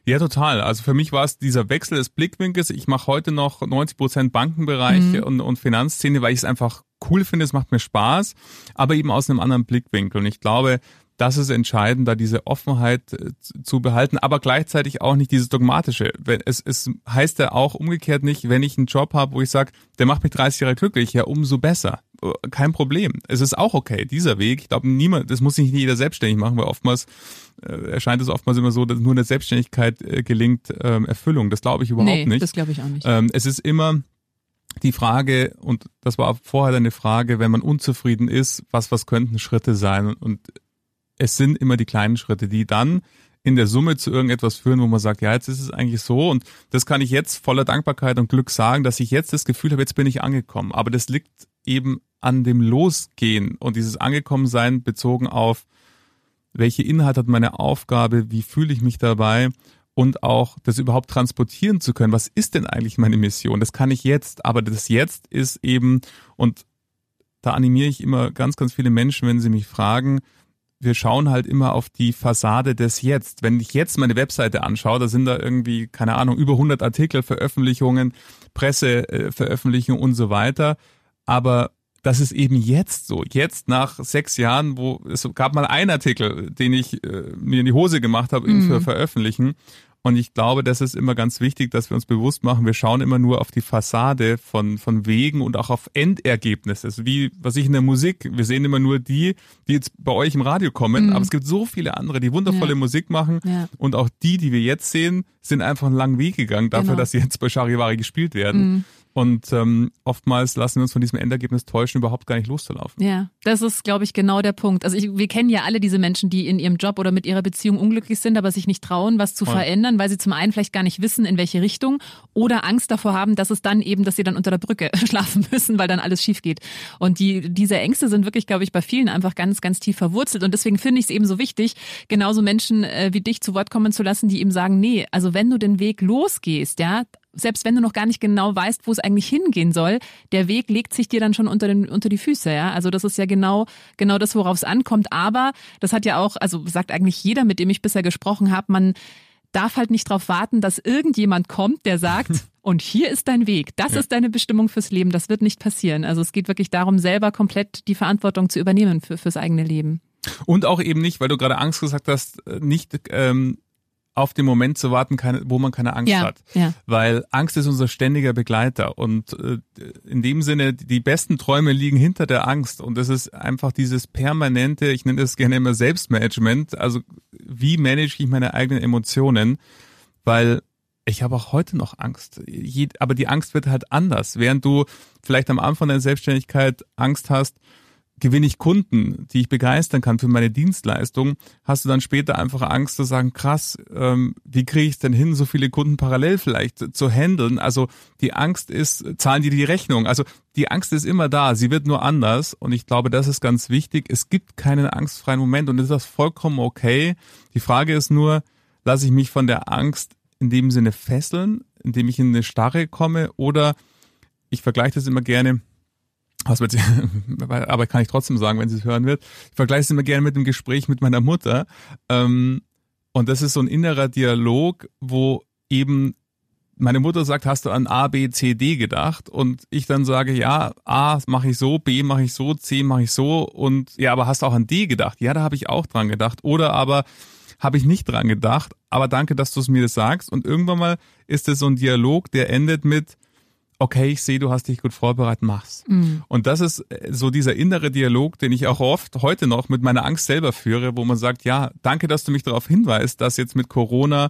Ja, total. Also für mich war es dieser Wechsel des Blickwinkels. Ich mache heute noch 90 Prozent Bankenbereich mhm. und, und Finanzszene, weil ich es einfach cool finde, es macht mir Spaß, aber eben aus einem anderen Blickwinkel. Und ich glaube, das ist entscheidend, da diese Offenheit äh, zu behalten, aber gleichzeitig auch nicht dieses dogmatische. Es, es heißt ja auch umgekehrt nicht, wenn ich einen Job habe, wo ich sage, der macht mich 30 Jahre glücklich, ja umso besser. Äh, kein Problem. Es ist auch okay, dieser Weg. Ich glaube, niemand, das muss nicht jeder selbstständig machen, weil oftmals äh, erscheint es oftmals immer so, dass nur in der Selbstständigkeit äh, gelingt ähm, Erfüllung. Das glaube ich überhaupt nee, nicht. Das glaube ich auch nicht. Ähm, es ist immer die Frage, und das war vorher eine Frage, wenn man unzufrieden ist, was, was könnten Schritte sein? Und es sind immer die kleinen Schritte, die dann in der Summe zu irgendetwas führen, wo man sagt, ja, jetzt ist es eigentlich so und das kann ich jetzt voller Dankbarkeit und Glück sagen, dass ich jetzt das Gefühl habe, jetzt bin ich angekommen. Aber das liegt eben an dem Losgehen und dieses Angekommensein bezogen auf, welche Inhalt hat meine Aufgabe, wie fühle ich mich dabei und auch das überhaupt transportieren zu können. Was ist denn eigentlich meine Mission? Das kann ich jetzt, aber das Jetzt ist eben, und da animiere ich immer ganz, ganz viele Menschen, wenn sie mich fragen, wir schauen halt immer auf die Fassade des Jetzt. Wenn ich jetzt meine Webseite anschaue, da sind da irgendwie, keine Ahnung, über 100 Artikel, Veröffentlichungen, Presseveröffentlichungen und so weiter. Aber das ist eben jetzt so. Jetzt nach sechs Jahren, wo es gab mal einen Artikel, den ich äh, mir in die Hose gemacht habe, ihn mhm. für veröffentlichen. Und ich glaube, das ist immer ganz wichtig, dass wir uns bewusst machen, wir schauen immer nur auf die Fassade von, von Wegen und auch auf Endergebnisse. Also wie, was ich in der Musik, wir sehen immer nur die, die jetzt bei euch im Radio kommen, mhm. aber es gibt so viele andere, die wundervolle ja. Musik machen. Ja. Und auch die, die wir jetzt sehen, sind einfach einen langen Weg gegangen dafür, genau. dass sie jetzt bei Charivari gespielt werden. Mhm. Und ähm, oftmals lassen wir uns von diesem Endergebnis täuschen, überhaupt gar nicht loszulaufen. Ja, das ist, glaube ich, genau der Punkt. Also ich, wir kennen ja alle diese Menschen, die in ihrem Job oder mit ihrer Beziehung unglücklich sind, aber sich nicht trauen, was zu Voll. verändern, weil sie zum einen vielleicht gar nicht wissen, in welche Richtung oder Angst davor haben, dass es dann eben, dass sie dann unter der Brücke schlafen müssen, weil dann alles schief geht. Und die, diese Ängste sind wirklich, glaube ich, bei vielen einfach ganz, ganz tief verwurzelt. Und deswegen finde ich es eben so wichtig, genauso Menschen äh, wie dich zu Wort kommen zu lassen, die eben sagen, nee, also wenn du den Weg losgehst, ja, selbst wenn du noch gar nicht genau weißt, wo es eigentlich hingehen soll, der Weg legt sich dir dann schon unter, den, unter die Füße. Ja? Also das ist ja genau, genau das, worauf es ankommt. Aber das hat ja auch, also sagt eigentlich jeder, mit dem ich bisher gesprochen habe, man darf halt nicht darauf warten, dass irgendjemand kommt, der sagt, und hier ist dein Weg, das ja. ist deine Bestimmung fürs Leben. Das wird nicht passieren. Also es geht wirklich darum, selber komplett die Verantwortung zu übernehmen für, fürs eigene Leben. Und auch eben nicht, weil du gerade Angst gesagt hast, äh, nicht ähm, auf den Moment zu warten, keine, wo man keine Angst ja, hat. Ja. Weil Angst ist unser ständiger Begleiter. Und äh, in dem Sinne, die besten Träume liegen hinter der Angst. Und das ist einfach dieses permanente, ich nenne das gerne immer Selbstmanagement. Also wie manage ich meine eigenen Emotionen? Weil ich habe auch heute noch Angst. Aber die Angst wird halt anders. Während du vielleicht am Anfang der Selbstständigkeit Angst hast, gewinne ich Kunden, die ich begeistern kann für meine Dienstleistung, hast du dann später einfach Angst zu sagen, krass, ähm, wie kriege ich denn hin, so viele Kunden parallel vielleicht zu handeln? Also die Angst ist, zahlen die die Rechnung? Also die Angst ist immer da, sie wird nur anders und ich glaube, das ist ganz wichtig. Es gibt keinen angstfreien Moment und ist das vollkommen okay. Die Frage ist nur, lasse ich mich von der Angst in dem Sinne fesseln, indem ich in eine Starre komme oder ich vergleiche das immer gerne, was mit, aber kann ich trotzdem sagen, wenn sie es hören wird. Ich vergleiche es immer gerne mit einem Gespräch mit meiner Mutter. Ähm, und das ist so ein innerer Dialog, wo eben meine Mutter sagt, hast du an A, B, C, D gedacht? Und ich dann sage, ja, A mache ich so, B mache ich so, C mache ich so. Und ja, aber hast du auch an D gedacht? Ja, da habe ich auch dran gedacht. Oder aber habe ich nicht dran gedacht, aber danke, dass du es mir das sagst. Und irgendwann mal ist es so ein Dialog, der endet mit, okay, ich sehe, du hast dich gut vorbereitet, mach's. Mhm. Und das ist äh, so dieser innere Dialog, den ich auch oft heute noch mit meiner Angst selber führe, wo man sagt, ja, danke, dass du mich darauf hinweist, dass jetzt mit Corona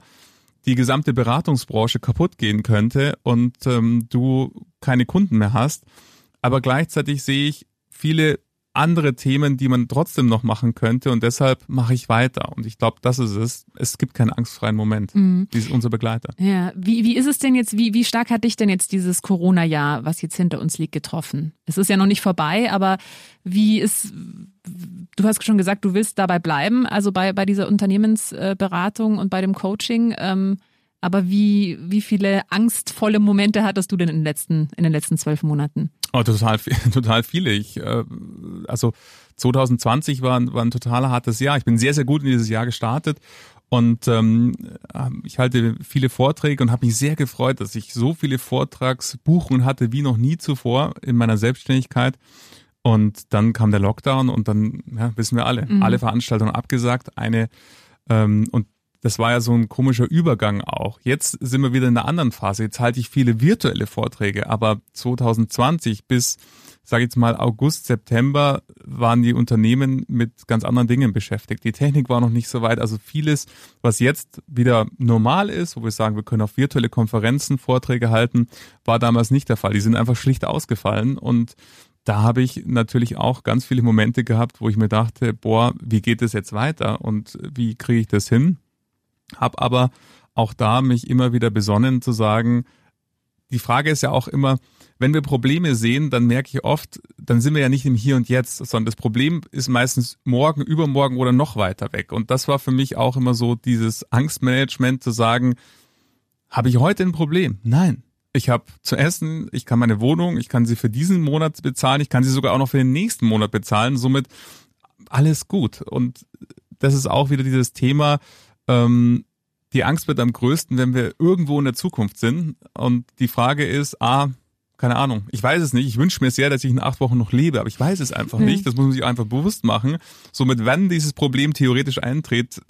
die gesamte Beratungsbranche kaputt gehen könnte und ähm, du keine Kunden mehr hast. Aber gleichzeitig sehe ich viele andere Themen, die man trotzdem noch machen könnte und deshalb mache ich weiter. Und ich glaube, das ist es. Es gibt keinen angstfreien Moment. Mhm. Die ist unser Begleiter. Ja, wie, wie ist es denn jetzt, wie, wie stark hat dich denn jetzt dieses Corona-Jahr, was jetzt hinter uns liegt, getroffen? Es ist ja noch nicht vorbei, aber wie ist, du hast schon gesagt, du willst dabei bleiben, also bei, bei dieser Unternehmensberatung und bei dem Coaching. Ähm, aber wie, wie viele angstvolle Momente hattest du denn in den letzten, in den letzten zwölf Monaten? Oh, total, total viele. Ich, äh, also 2020 war, war ein total hartes Jahr. Ich bin sehr, sehr gut in dieses Jahr gestartet und ähm, ich halte viele Vorträge und habe mich sehr gefreut, dass ich so viele Vortragsbuchungen hatte wie noch nie zuvor in meiner Selbstständigkeit. Und dann kam der Lockdown und dann ja, wissen wir alle, mhm. alle Veranstaltungen abgesagt. Eine ähm, und das war ja so ein komischer Übergang auch. Jetzt sind wir wieder in einer anderen Phase. Jetzt halte ich viele virtuelle Vorträge, aber 2020 bis, sage ich jetzt mal, August, September waren die Unternehmen mit ganz anderen Dingen beschäftigt. Die Technik war noch nicht so weit. Also vieles, was jetzt wieder normal ist, wo wir sagen, wir können auf virtuelle Konferenzen Vorträge halten, war damals nicht der Fall. Die sind einfach schlicht ausgefallen und da habe ich natürlich auch ganz viele Momente gehabt, wo ich mir dachte, boah, wie geht es jetzt weiter und wie kriege ich das hin? Hab aber auch da mich immer wieder besonnen zu sagen, die Frage ist ja auch immer, wenn wir Probleme sehen, dann merke ich oft, dann sind wir ja nicht im Hier und Jetzt, sondern das Problem ist meistens morgen, übermorgen oder noch weiter weg. Und das war für mich auch immer so dieses Angstmanagement zu sagen, habe ich heute ein Problem? Nein. Ich habe zu essen, ich kann meine Wohnung, ich kann sie für diesen Monat bezahlen, ich kann sie sogar auch noch für den nächsten Monat bezahlen. Somit alles gut. Und das ist auch wieder dieses Thema, ähm, die Angst wird am größten, wenn wir irgendwo in der Zukunft sind. Und die Frage ist, a, keine Ahnung, ich weiß es nicht. Ich wünsche mir sehr, dass ich in acht Wochen noch lebe, aber ich weiß es einfach hm. nicht. Das muss man sich einfach bewusst machen. Somit, wenn dieses Problem theoretisch eintritt,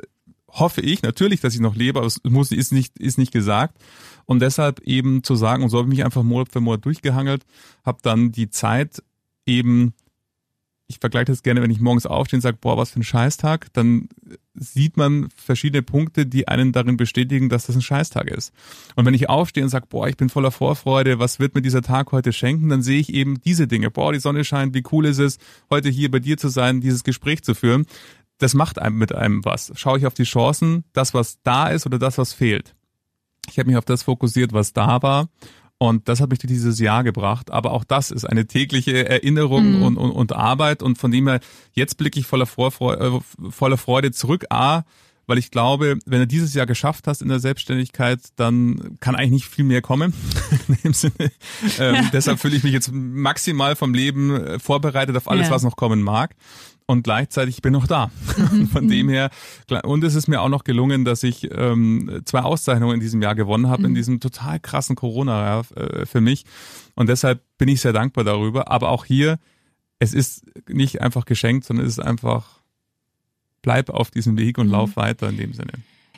hoffe ich natürlich, dass ich noch lebe, aber es muss, ist nicht, ist nicht gesagt. Und deshalb eben zu sagen, und so habe ich mich einfach Monat für Monat durchgehangelt, habe dann die Zeit eben ich vergleiche das gerne, wenn ich morgens aufstehe und sage, boah, was für ein Scheißtag, dann sieht man verschiedene Punkte, die einen darin bestätigen, dass das ein Scheißtag ist. Und wenn ich aufstehe und sage, boah, ich bin voller Vorfreude, was wird mir dieser Tag heute schenken, dann sehe ich eben diese Dinge. Boah, die Sonne scheint, wie cool ist es, heute hier bei dir zu sein, dieses Gespräch zu führen. Das macht einem mit einem was. Schaue ich auf die Chancen, das, was da ist oder das, was fehlt. Ich habe mich auf das fokussiert, was da war und das hat mich durch dieses Jahr gebracht. Aber auch das ist eine tägliche Erinnerung mhm. und, und, und Arbeit. Und von dem her, jetzt blicke ich voller, Vorfreude, äh, voller Freude zurück. A, weil ich glaube, wenn du dieses Jahr geschafft hast in der Selbstständigkeit, dann kann eigentlich nicht viel mehr kommen. in dem Sinne. Ähm, deshalb fühle ich mich jetzt maximal vom Leben äh, vorbereitet auf alles, ja. was noch kommen mag und gleichzeitig ich bin noch da. Mhm. Von dem her, und es ist mir auch noch gelungen, dass ich ähm, zwei Auszeichnungen in diesem Jahr gewonnen habe, mhm. in diesem total krassen Corona-Jahr äh, für mich. Und deshalb bin ich sehr dankbar darüber. Aber auch hier, es ist nicht einfach geschenkt, sondern es ist einfach, bleib auf diesem Weg und mhm. lauf weiter in dem Sinne.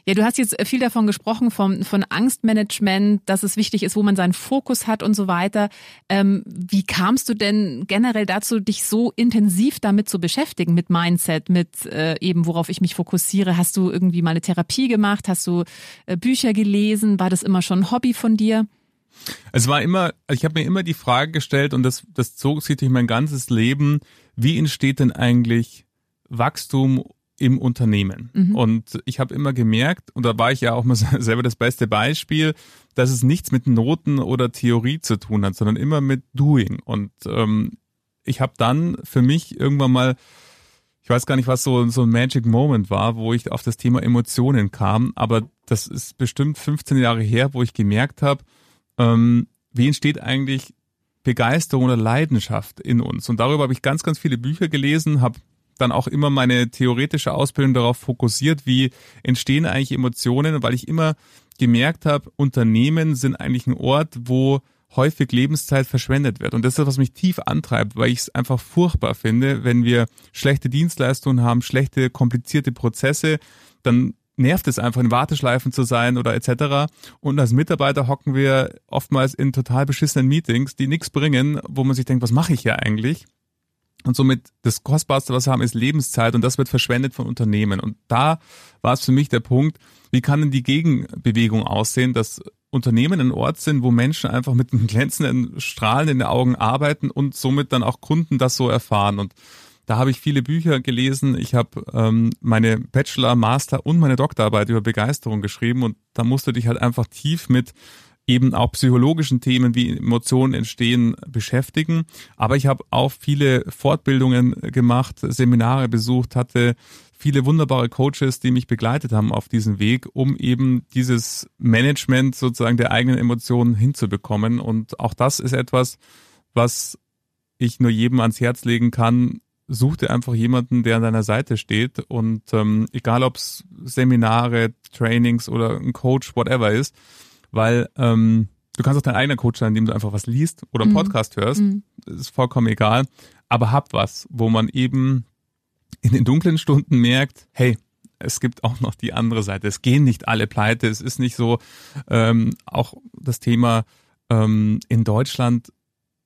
Ja, du hast jetzt viel davon gesprochen, vom, von Angstmanagement, dass es wichtig ist, wo man seinen Fokus hat und so weiter. Ähm, wie kamst du denn generell dazu, dich so intensiv damit zu beschäftigen, mit Mindset, mit äh, eben, worauf ich mich fokussiere? Hast du irgendwie mal eine Therapie gemacht? Hast du äh, Bücher gelesen? War das immer schon ein Hobby von dir? Es war immer, ich habe mir immer die Frage gestellt und das, das zog sich durch mein ganzes Leben, wie entsteht denn eigentlich Wachstum im Unternehmen. Mhm. Und ich habe immer gemerkt, und da war ich ja auch mal selber das beste Beispiel, dass es nichts mit Noten oder Theorie zu tun hat, sondern immer mit Doing. Und ähm, ich habe dann für mich irgendwann mal, ich weiß gar nicht, was so, so ein Magic Moment war, wo ich auf das Thema Emotionen kam, aber das ist bestimmt 15 Jahre her, wo ich gemerkt habe, ähm, wie entsteht eigentlich Begeisterung oder Leidenschaft in uns. Und darüber habe ich ganz, ganz viele Bücher gelesen, habe dann auch immer meine theoretische Ausbildung darauf fokussiert, wie entstehen eigentlich Emotionen, weil ich immer gemerkt habe, Unternehmen sind eigentlich ein Ort, wo häufig Lebenszeit verschwendet wird. Und das ist, was mich tief antreibt, weil ich es einfach furchtbar finde, wenn wir schlechte Dienstleistungen haben, schlechte, komplizierte Prozesse, dann nervt es einfach, in Warteschleifen zu sein oder etc. Und als Mitarbeiter hocken wir oftmals in total beschissenen Meetings, die nichts bringen, wo man sich denkt, was mache ich hier eigentlich? Und somit das Kostbarste, was wir haben, ist Lebenszeit und das wird verschwendet von Unternehmen. Und da war es für mich der Punkt, wie kann denn die Gegenbewegung aussehen, dass Unternehmen ein Ort sind, wo Menschen einfach mit einem glänzenden Strahlen in den Augen arbeiten und somit dann auch Kunden das so erfahren. Und da habe ich viele Bücher gelesen. Ich habe ähm, meine Bachelor, Master und meine Doktorarbeit über Begeisterung geschrieben und da musst du dich halt einfach tief mit eben auch psychologischen Themen, wie Emotionen entstehen, beschäftigen. Aber ich habe auch viele Fortbildungen gemacht, Seminare besucht, hatte viele wunderbare Coaches, die mich begleitet haben auf diesem Weg, um eben dieses Management sozusagen der eigenen Emotionen hinzubekommen. Und auch das ist etwas, was ich nur jedem ans Herz legen kann. Such dir einfach jemanden, der an deiner Seite steht und ähm, egal ob es Seminare, Trainings oder ein Coach, whatever ist, weil ähm, du kannst auch dein eigener Coach sein, indem du einfach was liest oder einen mhm. Podcast hörst. Mhm. ist vollkommen egal. Aber hab was, wo man eben in den dunklen Stunden merkt, hey, es gibt auch noch die andere Seite. Es gehen nicht alle pleite. Es ist nicht so, ähm, auch das Thema ähm, in Deutschland,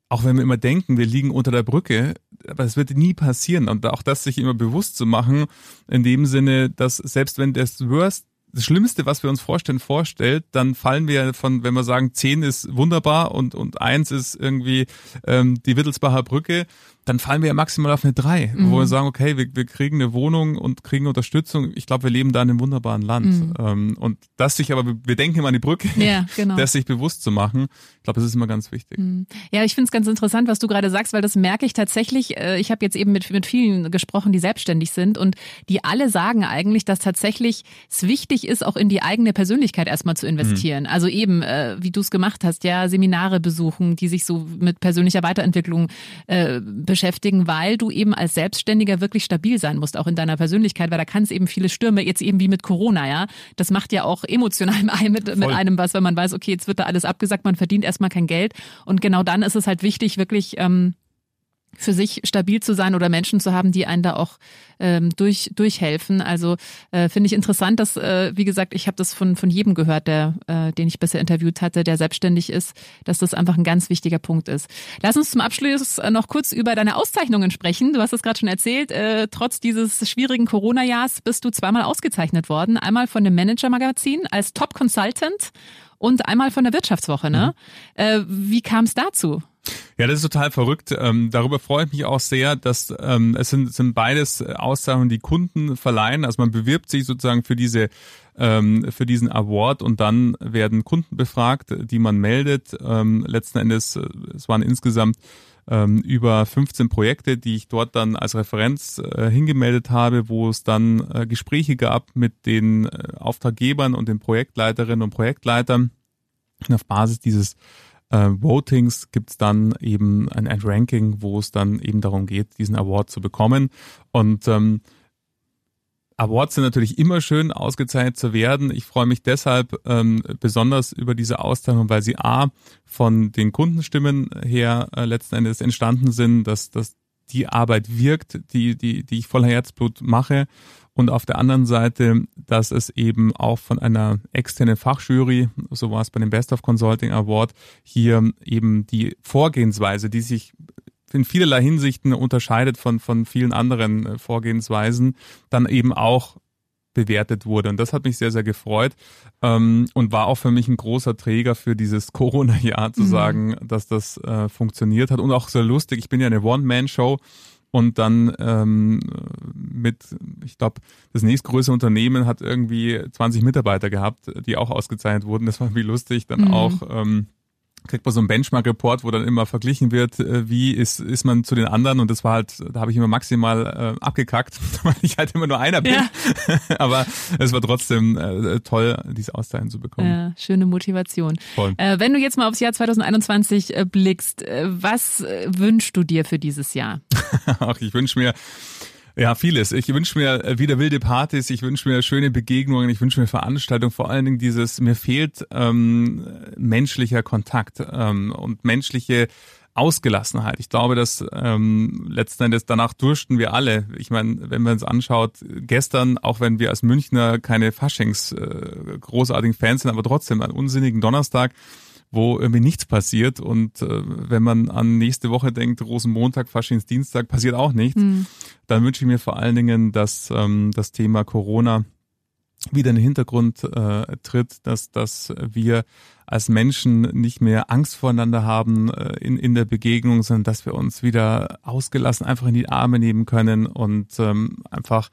auch wenn wir immer denken, wir liegen unter der Brücke, aber es wird nie passieren. Und auch das sich immer bewusst zu machen, in dem Sinne, dass selbst wenn das Worst das Schlimmste, was wir uns vorstellen, vorstellt, dann fallen wir von, wenn wir sagen, zehn ist wunderbar und, und eins ist irgendwie ähm, die Wittelsbacher Brücke, dann fallen wir ja maximal auf eine drei, mhm. wo wir sagen, okay, wir, wir kriegen eine Wohnung und kriegen Unterstützung. Ich glaube, wir leben da in einem wunderbaren Land. Mhm. Ähm, und das sich aber, wir denken immer an die Brücke, ja, genau. das sich bewusst zu machen. Ich glaube, das ist immer ganz wichtig. Mhm. Ja, ich finde es ganz interessant, was du gerade sagst, weil das merke ich tatsächlich. Äh, ich habe jetzt eben mit, mit vielen gesprochen, die selbstständig sind und die alle sagen eigentlich, dass tatsächlich es wichtig ist, auch in die eigene Persönlichkeit erstmal zu investieren. Mhm. Also eben, äh, wie du es gemacht hast, ja, Seminare besuchen, die sich so mit persönlicher Weiterentwicklung äh, beschäftigen, weil du eben als Selbstständiger wirklich stabil sein musst, auch in deiner Persönlichkeit, weil da kann es eben viele Stürme, jetzt eben wie mit Corona, ja. Das macht ja auch emotional mit, mit einem was, wenn man weiß, okay, jetzt wird da alles abgesagt, man verdient erstmal kein Geld. Und genau dann ist es halt wichtig, wirklich ähm, für sich stabil zu sein oder Menschen zu haben, die einen da auch ähm, durch, durchhelfen. Also äh, finde ich interessant, dass, äh, wie gesagt, ich habe das von, von jedem gehört, der, äh, den ich bisher interviewt hatte, der selbstständig ist, dass das einfach ein ganz wichtiger Punkt ist. Lass uns zum Abschluss noch kurz über deine Auszeichnungen sprechen. Du hast es gerade schon erzählt. Äh, trotz dieses schwierigen Corona-Jahrs bist du zweimal ausgezeichnet worden. Einmal von dem Manager-Magazin als Top Consultant und einmal von der Wirtschaftswoche. Ne? Mhm. Äh, wie kam es dazu? Ja, das ist total verrückt. Ähm, darüber freue ich mich auch sehr, dass ähm, es sind, sind beides Auszeichnungen, die Kunden verleihen. Also man bewirbt sich sozusagen für diese ähm, für diesen Award und dann werden Kunden befragt, die man meldet. Ähm, letzten Endes, äh, es waren insgesamt ähm, über 15 Projekte, die ich dort dann als Referenz äh, hingemeldet habe, wo es dann äh, Gespräche gab mit den äh, Auftraggebern und den Projektleiterinnen und Projektleitern. Und auf Basis dieses äh, Votings gibt es dann eben ein, ein, Ranking, wo es dann eben darum geht, diesen Award zu bekommen. Und ähm, Awards sind natürlich immer schön, ausgezeichnet zu werden. Ich freue mich deshalb ähm, besonders über diese Auszeichnung, weil sie A von den Kundenstimmen her äh, letzten Endes entstanden sind, dass, dass die Arbeit wirkt, die, die, die ich voller Herzblut mache. Und auf der anderen Seite, dass es eben auch von einer externen Fachjury, so war es bei dem Best of Consulting Award, hier eben die Vorgehensweise, die sich in vielerlei Hinsichten unterscheidet von, von vielen anderen äh, Vorgehensweisen, dann eben auch bewertet wurde. Und das hat mich sehr, sehr gefreut ähm, und war auch für mich ein großer Träger für dieses Corona-Jahr zu mhm. sagen, dass das äh, funktioniert hat. Und auch sehr lustig, ich bin ja eine One-Man-Show und dann ähm, mit, ich glaube, das nächstgrößere Unternehmen hat irgendwie 20 Mitarbeiter gehabt, die auch ausgezeichnet wurden. Das war irgendwie lustig. Dann mhm. auch ähm, kriegt man so einen Benchmark-Report, wo dann immer verglichen wird, äh, wie ist, ist man zu den anderen und das war halt, da habe ich immer maximal äh, abgekackt, weil ich halt immer nur einer bin. Ja. Aber es war trotzdem äh, toll, diese Auszeichnung zu bekommen. Ja, schöne Motivation. Voll. Äh, wenn du jetzt mal aufs Jahr 2021 äh, blickst, äh, was wünschst du dir für dieses Jahr? Ach, ich wünsche mir ja, vieles. Ich wünsche mir äh, wieder wilde Partys, ich wünsche mir schöne Begegnungen, ich wünsche mir Veranstaltungen, vor allen Dingen dieses, mir fehlt ähm, menschlicher Kontakt ähm, und menschliche Ausgelassenheit. Ich glaube, dass ähm, letzten Endes danach dursten wir alle. Ich meine, wenn man uns anschaut, gestern, auch wenn wir als Münchner keine Faschings äh, großartigen Fans sind, aber trotzdem einen unsinnigen Donnerstag, wo irgendwie nichts passiert. Und äh, wenn man an nächste Woche denkt, Rosenmontag, Faschingsdienstag, passiert auch nichts. Mhm. Dann wünsche ich mir vor allen Dingen, dass ähm, das Thema Corona wieder in den Hintergrund äh, tritt, dass, dass wir als Menschen nicht mehr Angst voreinander haben äh, in, in der Begegnung, sondern dass wir uns wieder ausgelassen einfach in die Arme nehmen können und ähm, einfach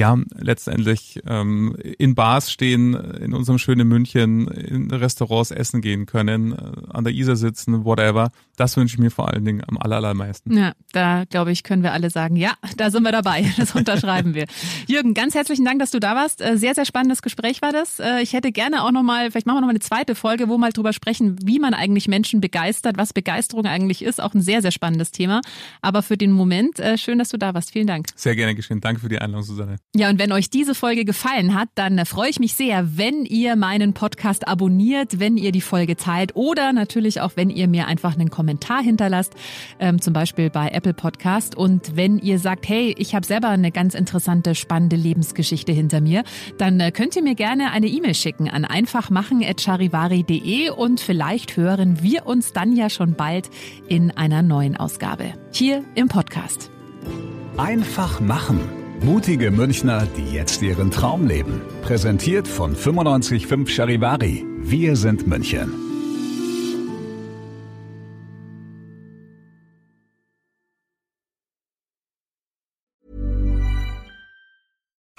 ja, letztendlich ähm, in Bars stehen, in unserem schönen München, in Restaurants essen gehen können, äh, an der Isar sitzen, whatever. Das wünsche ich mir vor allen Dingen am allermeisten. Ja, da glaube ich, können wir alle sagen, ja, da sind wir dabei. Das unterschreiben wir. Jürgen, ganz herzlichen Dank, dass du da warst. Äh, sehr, sehr spannendes Gespräch war das. Äh, ich hätte gerne auch nochmal, vielleicht machen wir nochmal eine zweite Folge, wo wir mal drüber sprechen, wie man eigentlich Menschen begeistert, was Begeisterung eigentlich ist. Auch ein sehr, sehr spannendes Thema. Aber für den Moment, schön, dass du da warst. Vielen Dank. Sehr gerne geschehen. Danke für die Einladung, Susanne. Ja, und wenn euch diese Folge gefallen hat, dann freue ich mich sehr, wenn ihr meinen Podcast abonniert, wenn ihr die Folge teilt oder natürlich auch, wenn ihr mir einfach einen Kommentar hinterlasst, ähm, zum Beispiel bei Apple Podcast. Und wenn ihr sagt, hey, ich habe selber eine ganz interessante, spannende Lebensgeschichte hinter mir, dann äh, könnt ihr mir gerne eine E-Mail schicken an einfachmachen.charivari.de und vielleicht hören wir uns dann ja schon bald in einer neuen Ausgabe hier im Podcast. Einfach machen Mutige Münchner, die jetzt ihren Traum leben. Präsentiert von 955 Charivari. Wir sind München.